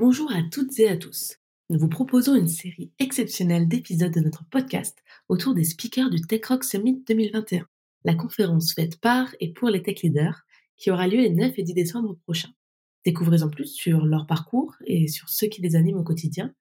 Bonjour à toutes et à tous. Nous vous proposons une série exceptionnelle d'épisodes de notre podcast autour des speakers du Tech Rock Summit 2021, la conférence faite par et pour les tech leaders qui aura lieu les 9 et 10 décembre prochains. Découvrez en plus sur leur parcours et sur ceux qui les animent au quotidien,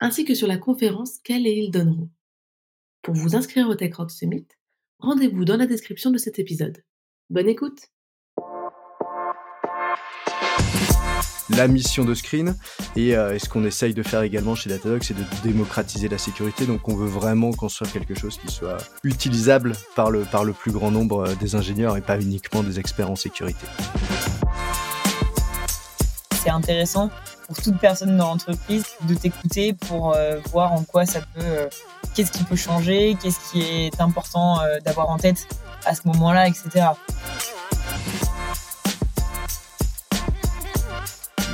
ainsi que sur la conférence qu'elles et ils donneront. Pour vous inscrire au Tech Rock Summit, rendez-vous dans la description de cet épisode. Bonne écoute la mission de Screen. Et, euh, ce qu'on essaye de faire également chez Datadog, c'est de démocratiser la sécurité. Donc on veut vraiment construire quelque chose qui soit utilisable par le, par le plus grand nombre euh, des ingénieurs et pas uniquement des experts en sécurité. C'est intéressant pour toute personne dans l'entreprise de t'écouter pour euh, voir en quoi ça peut, qu'est-ce qui peut changer, qu'est-ce qui est important d'avoir en tête à ce moment-là, etc.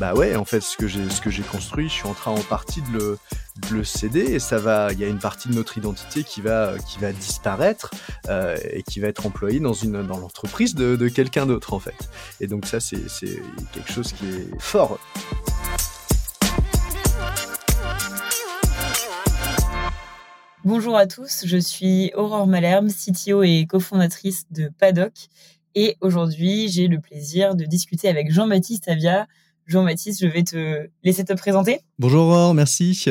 Bah ouais, en fait, ce que j'ai, construit, je suis en train en partie de le, céder et ça va. Il y a une partie de notre identité qui va, disparaître euh, et qui va être employée dans l'entreprise de, quelqu'un d'autre en fait. Et donc ça, c'est, c'est quelque chose qui est fort. Bonjour à tous, je suis Aurore Malherbe, CTO et cofondatrice de Paddock. Et aujourd'hui, j'ai le plaisir de discuter avec Jean-Baptiste Avia, Jean-Baptiste, je vais te laisser te présenter. Bonjour Aurore, merci.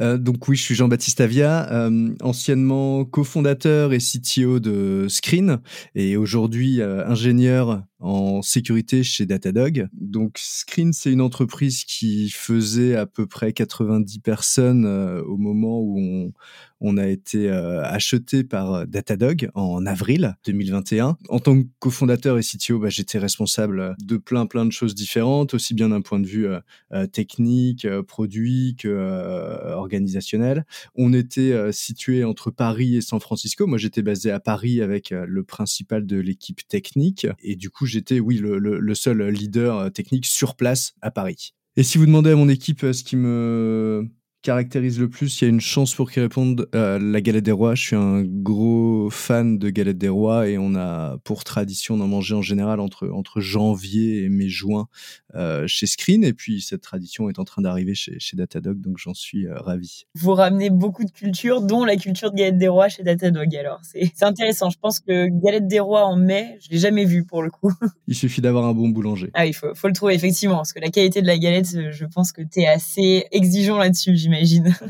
Euh, donc oui, je suis Jean-Baptiste Avia, euh, anciennement cofondateur et CTO de Screen et aujourd'hui euh, ingénieur en sécurité chez Datadog. Donc Screen, c'est une entreprise qui faisait à peu près 90 personnes au moment où on, a été euh, acheté par euh, Datadog en avril 2021. En tant que cofondateur et CTO, bah, j'étais responsable de plein plein de choses différentes, aussi bien d'un point de vue euh, technique, produit que organisationnel. On était situé entre Paris et San Francisco. Moi, j'étais basé à Paris avec le principal de l'équipe technique et du coup, j'étais oui le, le seul leader technique sur place à Paris. Et si vous demandez à mon équipe ce qui me caractérise le plus, il y a une chance pour qu'ils répondent euh, la galette des rois. Je suis un gros fan de galette des rois et on a pour tradition d'en manger en général entre, entre janvier et mai-juin euh, chez Screen. Et puis cette tradition est en train d'arriver chez, chez Datadog, donc j'en suis euh, ravi. Vous ramenez beaucoup de cultures, dont la culture de galette des rois chez Datadog. Alors c'est intéressant. Je pense que galette des rois en mai, je l'ai jamais vu pour le coup. Il suffit d'avoir un bon boulanger. Ah, il faut, faut le trouver effectivement, parce que la qualité de la galette, je pense que tu es assez exigeant là-dessus, j'imagine.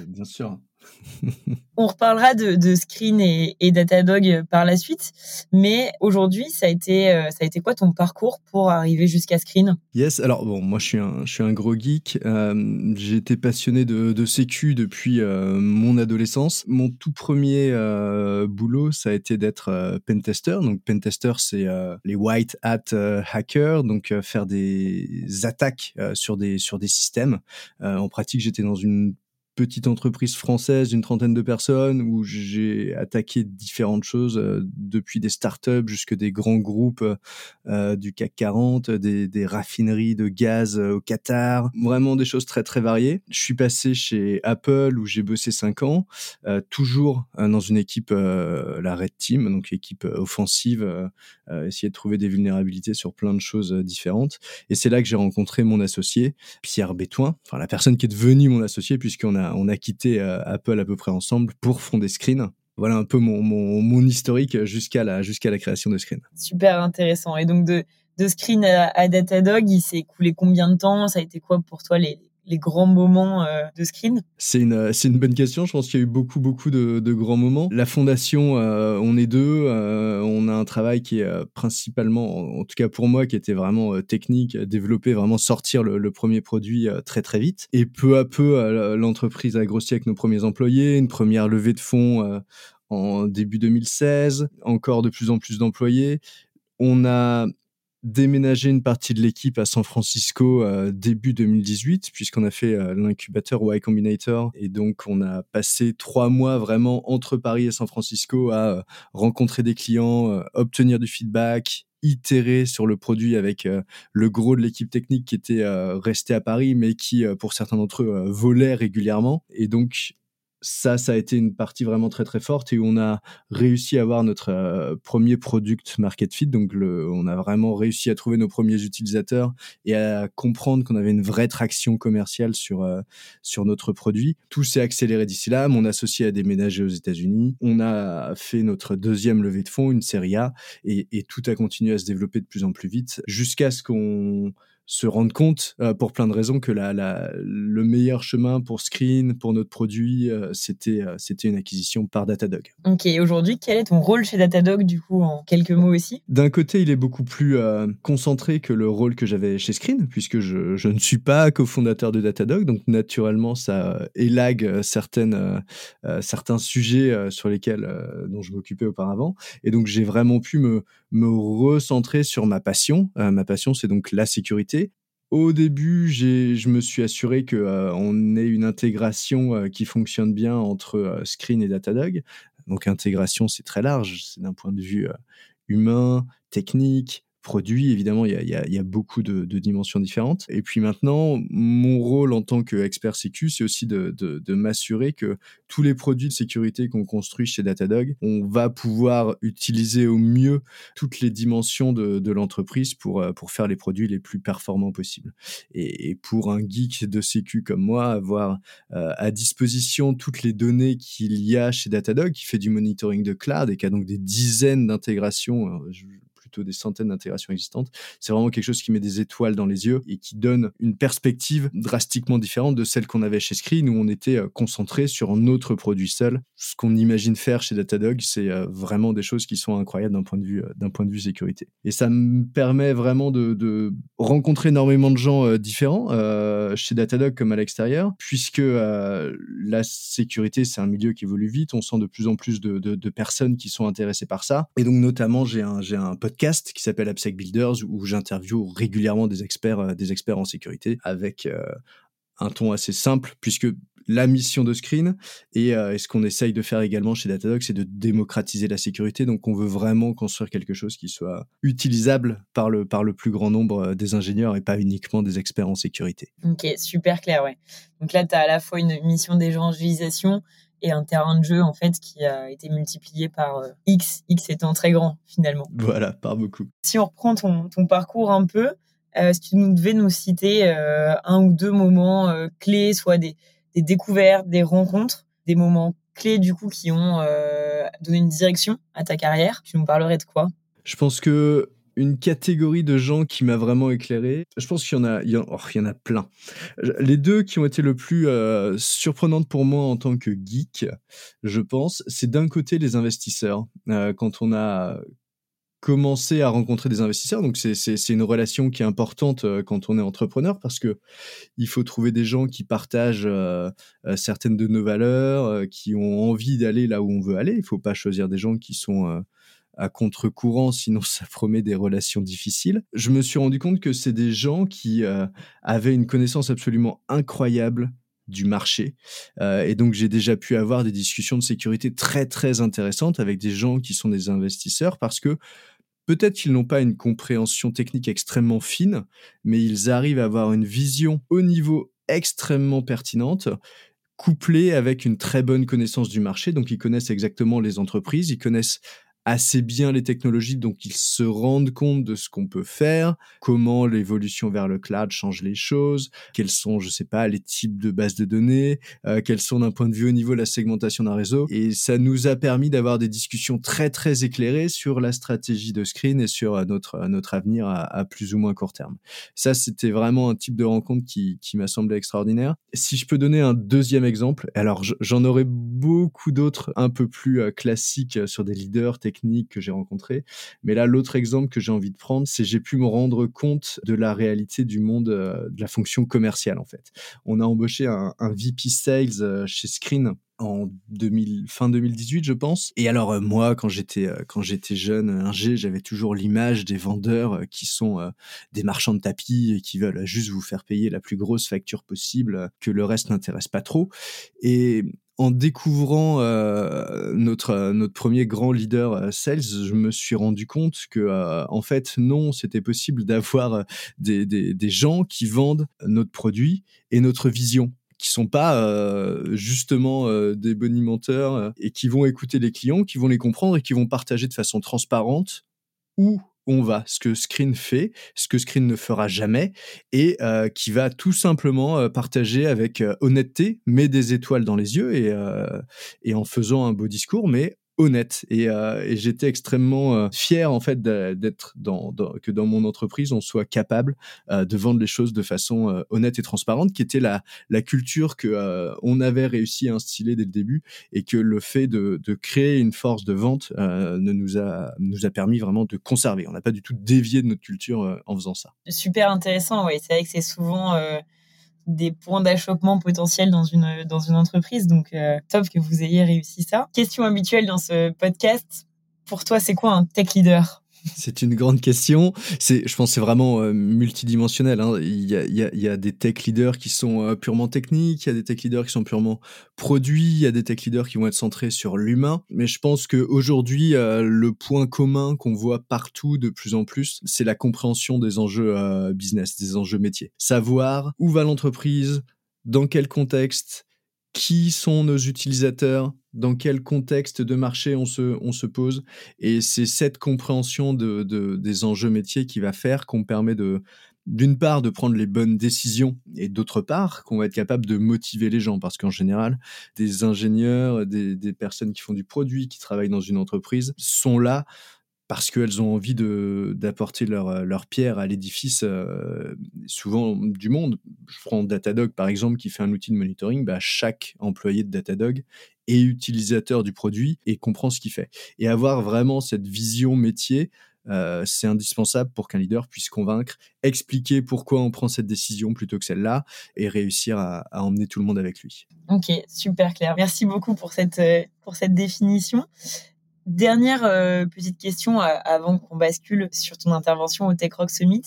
Bien sûr. On reparlera de, Screen et, Datadog par la suite, mais aujourd'hui, ça a été euh, ça a été quoi ton parcours pour arriver jusqu'à Screen? Yes, alors bon, moi je suis un je suis un gros geek. Euh, j'ai été passionné de, de sécu depuis euh, mon adolescence. Mon tout premier boulot, ça a été d'être pentester. Donc pentester, c'est les white hat hackers, donc faire des attaques sur des sur des systèmes. en pratique, j'étais dans une petite entreprise française d'une trentaine de personnes où j'ai attaqué différentes choses euh, depuis des startups jusque des grands groupes euh, du CAC 40, des, raffineries de gaz euh, au Qatar, vraiment des choses très très variées. Je suis passé chez Apple où j'ai bossé cinq ans, toujours dans une équipe la Red Team, donc équipe offensive, essayer de trouver des vulnérabilités sur plein de choses différentes. Et c'est là que j'ai rencontré mon associé Pierre Bétoin, enfin la personne qui est devenue mon associé puisqu'on a on a quitté euh, Apple à peu près ensemble pour fonder Screen. Voilà un peu mon, historique jusqu'à la, création de Screen. Super intéressant. Et donc de, Screen à Datadog, il s'est écoulé combien de temps? Ça a été quoi pour toi les, les grands moments euh, de screen C'est une, c'est une bonne question. Je pense qu'il y a eu beaucoup, beaucoup de, de grands moments. La fondation, euh, on est deux. Euh, on a un travail qui est principalement, en, tout cas pour moi, qui était vraiment technique, développer, vraiment sortir le, le premier produit très, très vite. Et peu à peu, l'entreprise a grossi avec nos premiers employés, une première levée de fonds en début 2016, encore de plus en plus d'employés. On a déménager une partie de l'équipe à San Francisco euh, début 2018, puisqu'on a fait euh, l'incubateur Y Combinator. Et donc, on a passé trois mois vraiment entre Paris et San Francisco à euh, rencontrer des clients, obtenir du feedback, itérer sur le produit avec le gros de l'équipe technique qui était resté à Paris, mais qui, pour certains d'entre eux, volait régulièrement. Et donc, ça, ça a été une partie vraiment très très forte et on a réussi à avoir notre euh, premier product market fit. Donc, le, on a vraiment réussi à trouver nos premiers utilisateurs et à comprendre qu'on avait une vraie traction commerciale sur euh, sur notre produit. Tout s'est accéléré d'ici là. Mon associé a déménagé aux États-Unis. On a fait notre deuxième levée de fonds, une série A, et, et tout a continué à se développer de plus en plus vite jusqu'à ce qu'on se rendre compte, euh, pour plein de raisons, que la, la, le meilleur chemin pour Screen, pour notre produit, euh, c'était euh, c'était une acquisition par Datadog. Ok, aujourd'hui, quel est ton rôle chez Datadog, du coup, en quelques mots aussi? D'un côté, il est beaucoup plus concentré que le rôle que j'avais chez Screen, puisque je, je, ne suis pas cofondateur de Datadog, donc naturellement, ça élague certaines, certains sujets sur lesquels dont je m'occupais auparavant. Et donc, j'ai vraiment pu me, me recentrer sur ma passion. ma passion, c'est donc la sécurité au début, je me suis assuré qu'on euh, ait une intégration euh, qui fonctionne bien entre euh, Screen et Datadog. Donc intégration, c'est très large, c'est d'un point de vue humain, technique, produit, évidemment, il y a, y a, beaucoup de, de, dimensions différentes. Et puis maintenant, mon rôle en tant qu'expert sécu, c'est aussi de, de, m'assurer que tous les produits de sécurité qu'on construit chez Datadog, on va pouvoir utiliser au mieux toutes les dimensions de, l'entreprise pour, euh, pour faire les produits les plus performants possibles. Et, pour un geek de sécu comme moi, avoir euh, à disposition toutes les données qu'il y a chez Datadog, qui fait du monitoring de cloud et qui a donc des dizaines d'intégrations, des centaines d'intégrations existantes. C'est vraiment quelque chose qui met des étoiles dans les yeux et qui donne une perspective drastiquement différente de celle qu'on avait chez Screen où on était euh, concentré sur notre produit seul. Ce qu'on imagine faire chez Datadog, c'est euh, vraiment des choses qui sont incroyables d'un point de vue euh, de sécurité. Et ça me permet vraiment de, rencontrer énormément de gens différents chez Datadog comme à l'extérieur, puisque la sécurité c'est un milieu qui évolue vite. On sent de plus en plus de, personnes qui sont intéressées par ça. Et donc notamment j'ai un podcast qui s'appelle AppSec Builders où j'interviewe régulièrement des experts, euh, des experts en sécurité avec euh, un ton assez simple puisque la mission de Screen euh, et, ce qu'on essaye de faire également chez Datadog, c'est de démocratiser la sécurité. Donc, on veut vraiment construire quelque chose qui soit utilisable par le, par le plus grand nombre des ingénieurs et pas uniquement des experts en sécurité. Ok, super clair, ouais. Donc là, tu as à la fois une mission d'évangélisation, et un terrain de jeu en fait qui a été multiplié par euh, X, X étant très grand finalement. Voilà, par beaucoup. Si on reprend ton, ton parcours un peu, euh, si tu nous devais nous citer euh, un ou deux moments clés, soit des, des, découvertes, des rencontres, des moments clés du coup qui ont donné une direction à ta carrière, tu nous parlerais de quoi? Je pense que une catégorie de gens qui m'a vraiment éclairé. Je pense qu'il y en a, il y en, oh, il y en a plein. Les deux qui ont été le plus euh, surprenantes pour moi en tant que geek, je pense, c'est d'un côté les investisseurs. Euh, quand on a commencé à rencontrer des investisseurs, donc c'est une relation qui est importante euh, quand on est entrepreneur parce que il faut trouver des gens qui partagent certaines de nos valeurs, qui ont envie d'aller là où on veut aller. Il faut pas choisir des gens qui sont à contre-courant, sinon ça promet des relations difficiles. Je me suis rendu compte que c'est des gens qui euh, avaient une connaissance absolument incroyable du marché. Euh, et donc j'ai déjà pu avoir des discussions de sécurité très très intéressantes avec des gens qui sont des investisseurs parce que peut-être qu'ils n'ont pas une compréhension technique extrêmement fine, mais ils arrivent à avoir une vision au niveau extrêmement pertinente couplée avec une très bonne connaissance du marché. Donc ils connaissent exactement les entreprises, ils connaissent assez bien les technologies, donc ils se rendent compte de ce qu'on peut faire, comment l'évolution vers le cloud change les choses, quels sont, je sais pas, les types de bases de données, euh, quels sont d'un point de vue au niveau de la segmentation d'un réseau. Et ça nous a permis d'avoir des discussions très très éclairées sur la stratégie de Screen et sur euh, notre euh, notre avenir à, plus ou moins court terme. Ça, c'était vraiment un type de rencontre qui, qui m'a semblé extraordinaire. Si je peux donner un deuxième exemple, alors j'en aurais beaucoup d'autres un peu plus classiques sur des leaders que j'ai rencontré Mais là, l'autre exemple que j'ai envie de prendre, c'est j'ai pu me rendre compte de la réalité du monde euh, de la fonction commerciale en fait. On a embauché un, VP Sales euh, chez Screen en 2000, fin 2018, je pense. Et alors euh, moi, quand j'étais quand j'étais jeune, ingé, j'avais toujours l'image des vendeurs qui sont des marchands de tapis et qui veulent juste vous faire payer la plus grosse facture possible, que le reste n'intéresse pas trop. Et en découvrant euh, notre notre premier grand leader euh, sales, je me suis rendu compte que euh, en fait non, c'était possible d'avoir des, des, des gens qui vendent notre produit et notre vision qui sont pas euh, justement euh, des bonimenteurs euh, et qui vont écouter les clients, qui vont les comprendre et qui vont partager de façon transparente où on va, ce que Screen fait, ce que Screen ne fera jamais, et qui va tout simplement partager avec honnêteté, mais des étoiles dans les yeux et en faisant un beau discours, mais honnête et, euh, et j'étais extrêmement euh, fier en fait d'être dans, dans, que dans mon entreprise on soit capable euh, de vendre les choses de façon euh, honnête et transparente qui était la la culture que euh, on avait réussi à instiller dès le début et que le fait de, de créer une force de vente ne nous a nous a permis vraiment de conserver. On n'a pas du tout dévié de notre culture en faisant ça. Super intéressant oui c'est vrai que c'est souvent des points d'achoppement potentiels dans une, dans une entreprise. Donc, euh, top que vous ayez réussi ça. Question habituelle dans ce podcast. Pour toi, c'est quoi un tech leader? C'est une grande question. C'est, je pense, c'est vraiment euh, multidimensionnel. Hein. Il, y a, des tech leaders qui sont euh, purement techniques, il y a des tech leaders qui sont purement produits, il y a des tech leaders qui vont être centrés sur l'humain. Mais je pense qu'aujourd'hui, euh, le point commun qu'on voit partout de plus en plus, c'est la compréhension des enjeux business, des enjeux métiers. Savoir où va l'entreprise, dans quel contexte, qui sont nos utilisateurs, dans quel contexte de marché on se, on se pose. Et c'est cette compréhension de, de, des enjeux métiers qui va faire qu'on permet de, d'une part, de prendre les bonnes décisions et d'autre part, qu'on va être capable de motiver les gens. Parce qu'en général, des ingénieurs, des, des personnes qui font du produit, qui travaillent dans une entreprise, sont là parce qu'elles ont envie d'apporter leur, euh, leur pierre à l'édifice euh, souvent du monde. Je prends Datadog par exemple qui fait un outil de monitoring, bah, chaque employé de Datadog est utilisateur du produit et comprend ce qu'il fait. Et avoir vraiment cette vision métier, euh, c'est indispensable pour qu'un leader puisse convaincre, expliquer pourquoi on prend cette décision plutôt que celle-là et réussir à, à, emmener tout le monde avec lui. Ok, super clair. Merci beaucoup pour cette, pour cette définition. Dernière euh, petite question euh, avant qu'on bascule sur ton intervention au Tech Rock Summit.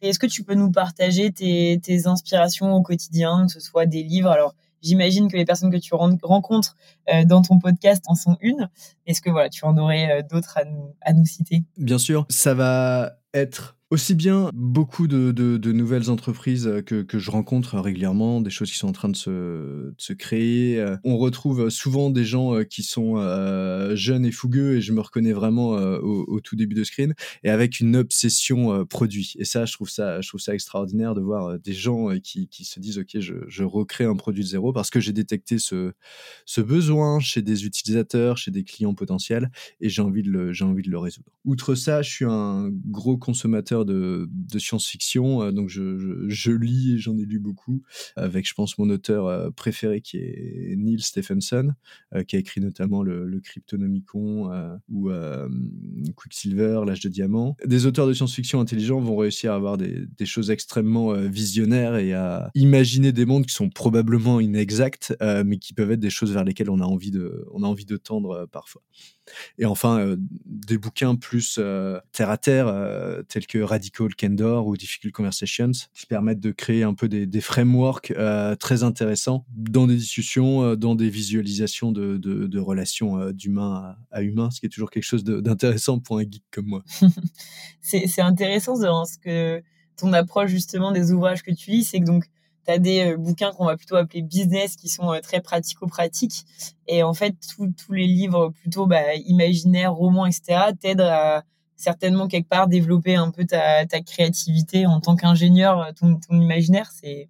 Est-ce que tu peux nous partager tes, inspirations au quotidien, que ce soit des livres? Alors, j'imagine que les personnes que tu rencontres euh, dans ton podcast en sont une. Est-ce que voilà, tu en aurais d'autres à nous citer? Bien sûr, ça va être aussi bien beaucoup de, nouvelles entreprises euh, que, je rencontre régulièrement, des choses qui sont en train de se, créer. Euh, on retrouve souvent des gens euh, qui sont euh, jeunes et fougueux, et je me reconnais vraiment euh, au, tout début de Screen, et avec une obsession euh, produit. Et ça, je trouve ça, extraordinaire de voir des gens qui, se disent, OK, je, recrée un produit de zéro parce que j'ai détecté ce, besoin chez des utilisateurs, chez des clients potentiels, et j'ai envie de le résoudre. Outre ça, je suis un gros consommateur de, science-fiction, euh, donc je, lis et j'en ai lu beaucoup, avec je pense mon auteur euh, préféré qui est Neil Stephenson, euh, qui a écrit notamment le, Cryptonomicon ou Quicksilver, l'âge de diamant. Des auteurs de science-fiction intelligents vont réussir à avoir des, des, choses extrêmement visionnaires et à imaginer des mondes qui sont probablement inexacts, mais qui peuvent être des choses vers lesquelles on a envie de, on a envie de tendre parfois. Et enfin, euh, des bouquins plus euh, terre à terre, euh, tels que Radical Candor ou Difficult Conversations, qui permettent de créer un peu des, frameworks très intéressants dans des discussions, dans des visualisations de, de, relations d'humain à, à, humain, ce qui est toujours quelque chose d'intéressant pour un geek comme moi. c'est intéressant dans ce que ton approche justement des ouvrages que tu lis, c'est que donc tu as des euh, bouquins qu'on va plutôt appeler business qui sont euh, très pratico-pratiques. Et en fait, tous les livres plutôt bah, imaginaires, romans, etc., t'aident à certainement quelque part développer un peu ta, ta créativité en tant qu'ingénieur, ton, ton imaginaire. C'est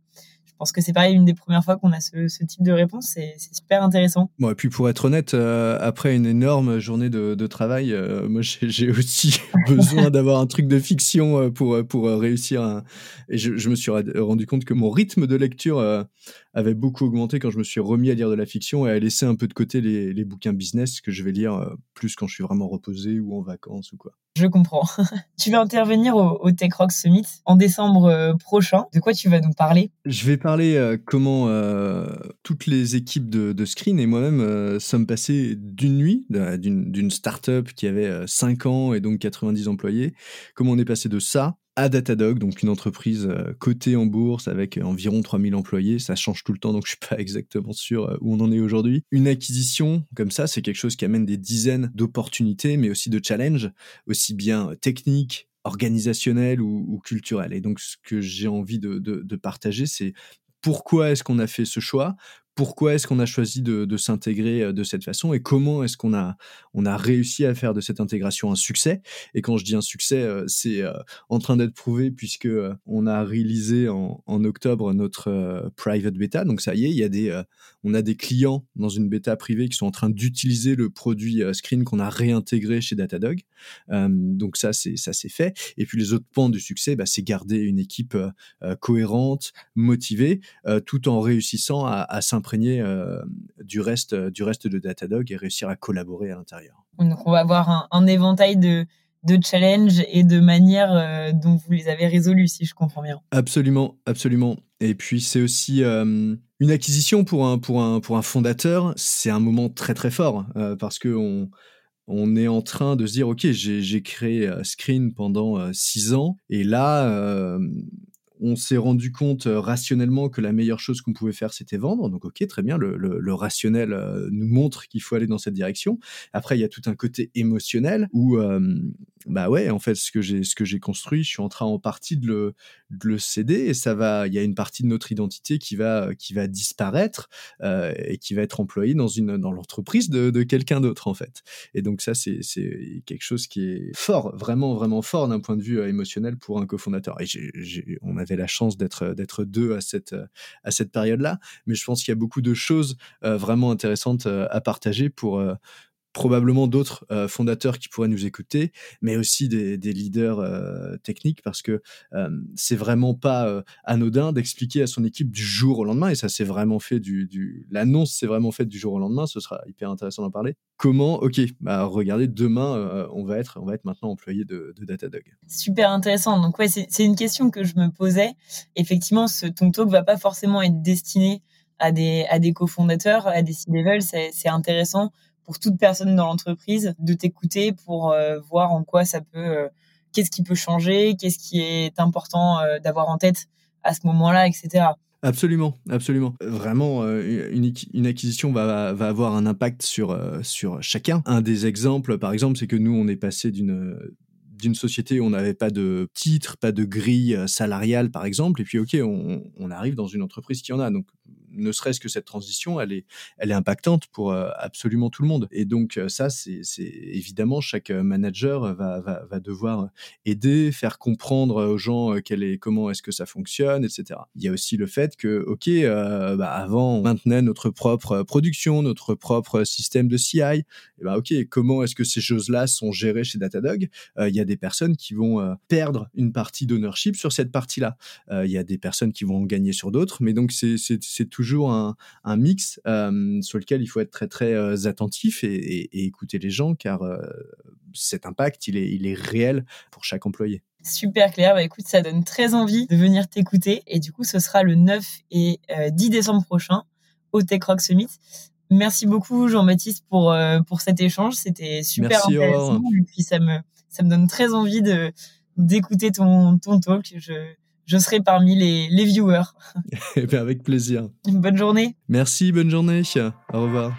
pense que c'est pareil, une des premières fois qu'on a ce, ce, type de réponse. C'est super intéressant. Bon, et puis pour être honnête, euh, après une énorme journée de, de travail, euh, moi j'ai aussi besoin d'avoir un truc de fiction euh, pour, pour réussir. Un... Et je, je, me suis rendu compte que mon rythme de lecture euh, avait beaucoup augmenté quand je me suis remis à lire de la fiction et à laisser un peu de côté les, les bouquins business que je vais lire euh, plus quand je suis vraiment reposé ou en vacances ou quoi. Je comprends. tu vas intervenir au, au Tech Rock Summit en décembre prochain. De quoi tu vas nous parler? Je vais parler euh, comment euh, toutes les équipes de, Screen et moi-même euh, sommes passés d'une nuit, d'une start-up qui avait 5 ans et donc 90 employés, comment on est passé de ça à Datadog, donc une entreprise cotée en bourse avec environ 3000 employés. Ça change tout le temps, donc je suis pas exactement sûr où on en est aujourd'hui. Une acquisition comme ça, c'est quelque chose qui amène des dizaines d'opportunités, mais aussi de challenges, aussi bien techniques, organisationnels ou, ou culturels. Et donc, ce que j'ai envie de partager, c'est pourquoi est-ce qu'on a fait ce choix? Pourquoi est-ce qu'on a choisi de, s'intégrer euh, de cette façon et comment est-ce qu'on a, on a réussi à faire de cette intégration un succès? Et quand je dis un succès, euh, c'est euh, en train d'être prouvé puisque on a réalisé en, octobre notre private beta. Donc ça y est, il y a des, on a des clients dans une bêta privée qui sont en train d'utiliser le produit Screen qu'on a réintégré chez Datadog. donc ça, c'est ça c'est fait. Et puis les autres pans du succès, bah, c'est garder une équipe cohérente, motivée, tout en réussissant à, à s'imprégner euh, du reste du reste de Datadog et réussir à collaborer à l'intérieur. Donc on va avoir un, éventail de de challenges et de manières euh, dont vous les avez résolus, si je comprends bien. Absolument, absolument. Et puis c'est aussi euh, une acquisition pour un, pour un, pour un fondateur, c'est un moment très très fort parce que on, on est en train de se dire, ok, j'ai créé Screen pendant six ans et là, on s'est rendu compte euh, rationnellement que la meilleure chose qu'on pouvait faire, c'était vendre. Donc, ok, très bien, le, rationnel euh, nous montre qu'il faut aller dans cette direction. Après, il y a tout un côté émotionnel où, euh, bah ouais, en fait, ce que j'ai, ce que j'ai construit, je suis en train en partie de le, le céder et ça va. Il y a une partie de notre identité qui va, qui va disparaître et qui va être employée dans une, dans l'entreprise de, quelqu'un d'autre, en fait. Et donc ça, c'est, c'est quelque chose qui est fort, vraiment, vraiment fort d'un point de vue émotionnel pour un cofondateur. Et on avait la chance d'être d'être deux à cette à cette période-là, mais je pense qu'il y a beaucoup de choses euh, vraiment intéressantes euh, à partager pour euh, probablement d'autres euh, fondateurs qui pourraient nous écouter, mais aussi des, leaders euh, techniques, parce que euh, c'est vraiment pas anodin d'expliquer à son équipe du jour au lendemain, et ça c'est vraiment fait du, l'annonce c'est vraiment fait du jour au lendemain, ce sera hyper intéressant d'en parler. Comment, ok, bah regardez, demain on va être, on va être maintenant employé de, Datadog. Super intéressant. Donc ouais, c'est une question que je me posais. Effectivement, ce ton talk va pas forcément être destiné à des à des cofondateurs, à des C-level. C'est intéressant pour toute personne dans l'entreprise de t'écouter pour euh, voir en quoi ça peut, euh, qu'est-ce qui peut changer, qu'est-ce qui est important euh, d'avoir en tête à ce moment-là, etc. Absolument, absolument. Vraiment, une, une acquisition va, va, avoir un impact sur, sur chacun. Un des exemples, par exemple, c'est que nous, on est passé d'une d'une société où on n'avait pas de titre, pas de grille salariale, par exemple, et puis, OK, on, on arrive dans une entreprise qui en a. Donc, ne serait-ce que cette transition, elle est, elle est impactante pour euh, absolument tout le monde. Et donc euh, ça, c'est évidemment chaque euh, manager va, va, va, devoir aider, faire comprendre aux gens quel est, comment est-ce que ça fonctionne, etc. Il y a aussi le fait que, ok, bah avant on maintenait notre propre production, notre propre système de CI. Et bah ok, comment est-ce que ces choses-là sont gérées chez Datadog? Il y a des personnes qui vont perdre une partie d'ownership sur cette partie-là. Il y a des personnes qui vont en gagner sur d'autres, mais donc c'est tout toujours un, mix euh, sur lequel il faut être très très euh, attentif et, écouter les gens car euh, cet impact il est, il est réel pour chaque employé. Super clair, bah écoute, ça donne très envie de venir t'écouter et du coup ce sera le 9 et 10 décembre prochain au Tech Rock Summit. Merci beaucoup Jean-Baptiste pour, pour cet échange, c'était super intéressant et puis ça me, ça me donne très envie de d'écouter ton, ton talk. Je, je serai parmi les, les viewers. Eh bien, avec plaisir. Une bonne journée. Merci, bonne journée. Au revoir.